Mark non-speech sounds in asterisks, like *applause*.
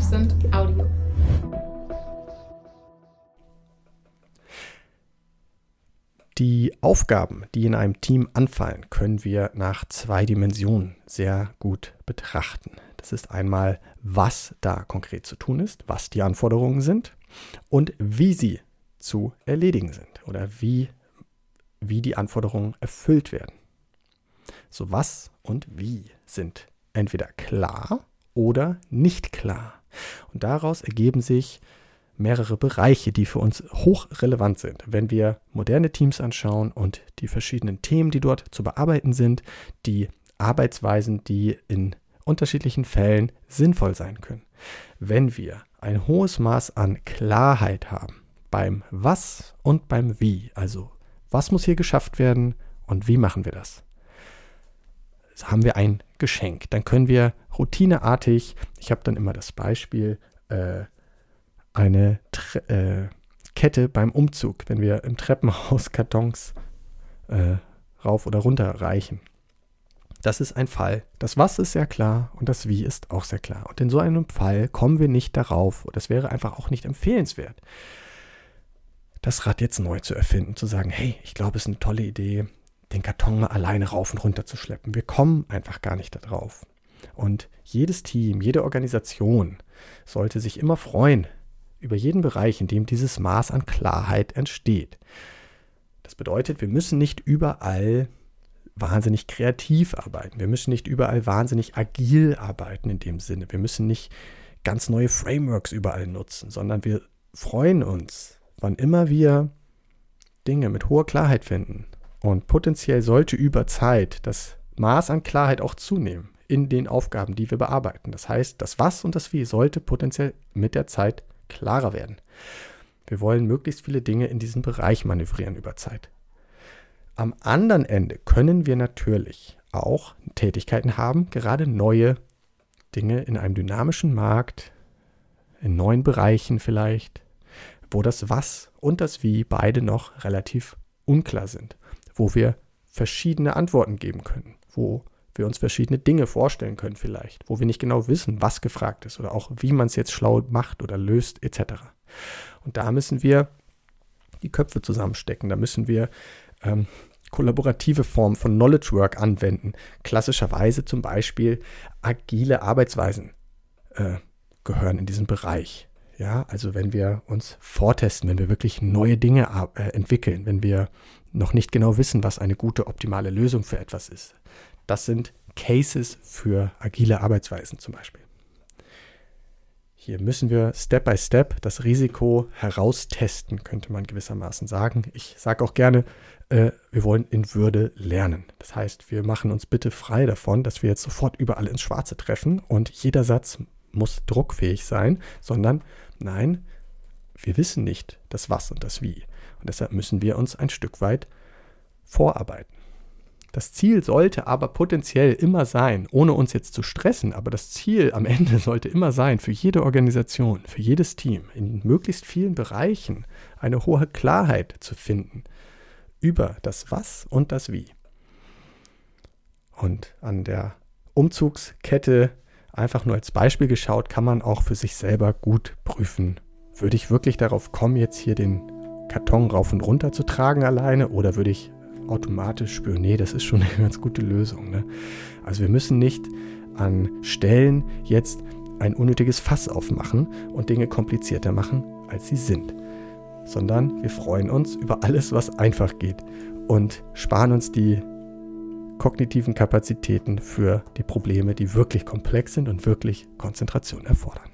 Absent Audio. Die Aufgaben, die in einem Team anfallen, können wir nach zwei Dimensionen sehr gut betrachten. Das ist einmal, was da konkret zu tun ist, was die Anforderungen sind und wie sie zu erledigen sind oder wie, wie die Anforderungen erfüllt werden. So was und wie sind entweder klar oder nicht klar. Und daraus ergeben sich mehrere Bereiche, die für uns hochrelevant sind. Wenn wir moderne Teams anschauen und die verschiedenen Themen, die dort zu bearbeiten sind, die Arbeitsweisen, die in unterschiedlichen Fällen sinnvoll sein können. Wenn wir ein hohes Maß an Klarheit haben beim Was und beim Wie, also was muss hier geschafft werden und wie machen wir das, haben wir ein Geschenk. Dann können wir routineartig, ich habe dann immer das Beispiel, äh, eine Tre äh, Kette beim Umzug, wenn wir im Treppenhaus *laughs* Kartons äh, rauf oder runter reichen. Das ist ein Fall. Das Was ist sehr klar und das Wie ist auch sehr klar. Und in so einem Fall kommen wir nicht darauf, und das wäre einfach auch nicht empfehlenswert, das Rad jetzt neu zu erfinden, zu sagen, hey, ich glaube, es ist eine tolle Idee, den Karton mal alleine rauf und runter zu schleppen. Wir kommen einfach gar nicht darauf. Und jedes Team, jede Organisation sollte sich immer freuen über jeden Bereich, in dem dieses Maß an Klarheit entsteht. Das bedeutet, wir müssen nicht überall wahnsinnig kreativ arbeiten. Wir müssen nicht überall wahnsinnig agil arbeiten in dem Sinne. Wir müssen nicht ganz neue Frameworks überall nutzen, sondern wir freuen uns, wann immer wir Dinge mit hoher Klarheit finden. Und potenziell sollte über Zeit das Maß an Klarheit auch zunehmen in den Aufgaben, die wir bearbeiten. Das heißt, das Was und das Wie sollte potenziell mit der Zeit klarer werden. Wir wollen möglichst viele Dinge in diesem Bereich manövrieren über Zeit. Am anderen Ende können wir natürlich auch Tätigkeiten haben, gerade neue Dinge in einem dynamischen Markt, in neuen Bereichen vielleicht, wo das Was und das Wie beide noch relativ unklar sind, wo wir verschiedene Antworten geben können, wo wir uns verschiedene Dinge vorstellen können vielleicht, wo wir nicht genau wissen, was gefragt ist oder auch wie man es jetzt schlau macht oder löst etc. Und da müssen wir die Köpfe zusammenstecken, da müssen wir ähm, kollaborative Formen von Knowledge Work anwenden. Klassischerweise zum Beispiel agile Arbeitsweisen äh, gehören in diesen Bereich. Ja, also wenn wir uns vortesten, wenn wir wirklich neue Dinge äh, entwickeln, wenn wir noch nicht genau wissen, was eine gute, optimale Lösung für etwas ist. Das sind Cases für agile Arbeitsweisen zum Beispiel. Hier müssen wir Step by Step das Risiko heraustesten, könnte man gewissermaßen sagen. Ich sage auch gerne, äh, wir wollen in Würde lernen. Das heißt, wir machen uns bitte frei davon, dass wir jetzt sofort überall ins Schwarze treffen und jeder Satz muss druckfähig sein, sondern nein, wir wissen nicht das Was und das Wie. Und deshalb müssen wir uns ein Stück weit vorarbeiten. Das Ziel sollte aber potenziell immer sein, ohne uns jetzt zu stressen, aber das Ziel am Ende *laughs* sollte immer sein, für jede Organisation, für jedes Team, in möglichst vielen Bereichen eine hohe Klarheit zu finden über das Was und das Wie. Und an der Umzugskette einfach nur als Beispiel geschaut, kann man auch für sich selber gut prüfen, würde ich wirklich darauf kommen, jetzt hier den Karton rauf und runter zu tragen alleine oder würde ich automatisch spüren, nee, das ist schon *laughs* eine ganz gute Lösung. Ne? Also wir müssen nicht an Stellen jetzt ein unnötiges Fass aufmachen und Dinge komplizierter machen, als sie sind, sondern wir freuen uns über alles, was einfach geht und sparen uns die kognitiven Kapazitäten für die Probleme, die wirklich komplex sind und wirklich Konzentration erfordern.